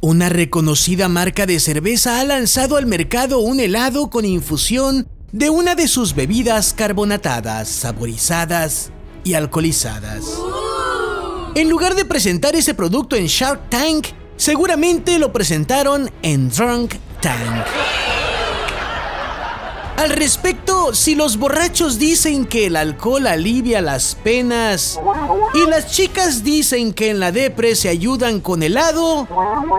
Una reconocida marca de cerveza ha lanzado al mercado un helado con infusión de una de sus bebidas carbonatadas, saborizadas y alcoholizadas. En lugar de presentar ese producto en Shark Tank, seguramente lo presentaron en Drunk Tank. Al respecto, si los borrachos dicen que el alcohol alivia las penas y las chicas dicen que en la depre se ayudan con helado,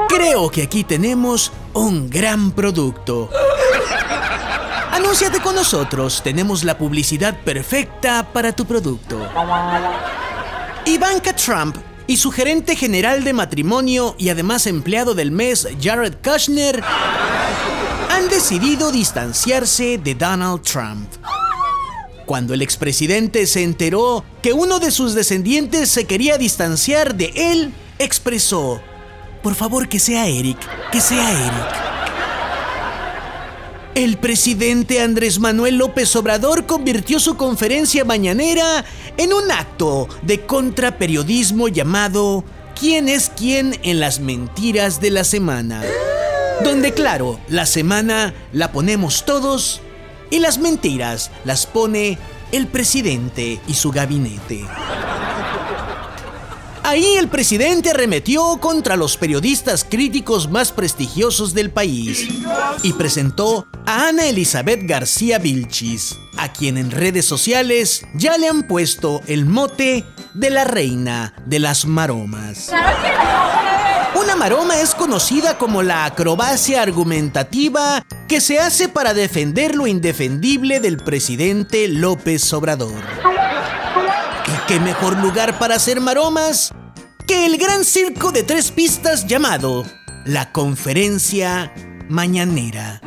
creo que aquí tenemos un gran producto. Anúnciate con nosotros, tenemos la publicidad perfecta para tu producto. Ivanka Trump y su gerente general de matrimonio y además empleado del mes, Jared Kushner, han decidido distanciarse de Donald Trump. Cuando el expresidente se enteró que uno de sus descendientes se quería distanciar de él, expresó, por favor que sea Eric, que sea Eric. El presidente Andrés Manuel López Obrador convirtió su conferencia mañanera en un acto de contraperiodismo llamado ¿Quién es quién en las mentiras de la semana? Donde claro, la semana la ponemos todos y las mentiras las pone el presidente y su gabinete. Ahí el presidente arremetió contra los periodistas críticos más prestigiosos del país y presentó a Ana Elizabeth García Vilchis, a quien en redes sociales ya le han puesto el mote de la reina de las maromas. Una maroma es conocida como la acrobacia argumentativa que se hace para defender lo indefendible del presidente López Obrador. ¿Y qué mejor lugar para hacer maromas que el gran circo de tres pistas llamado la Conferencia Mañanera?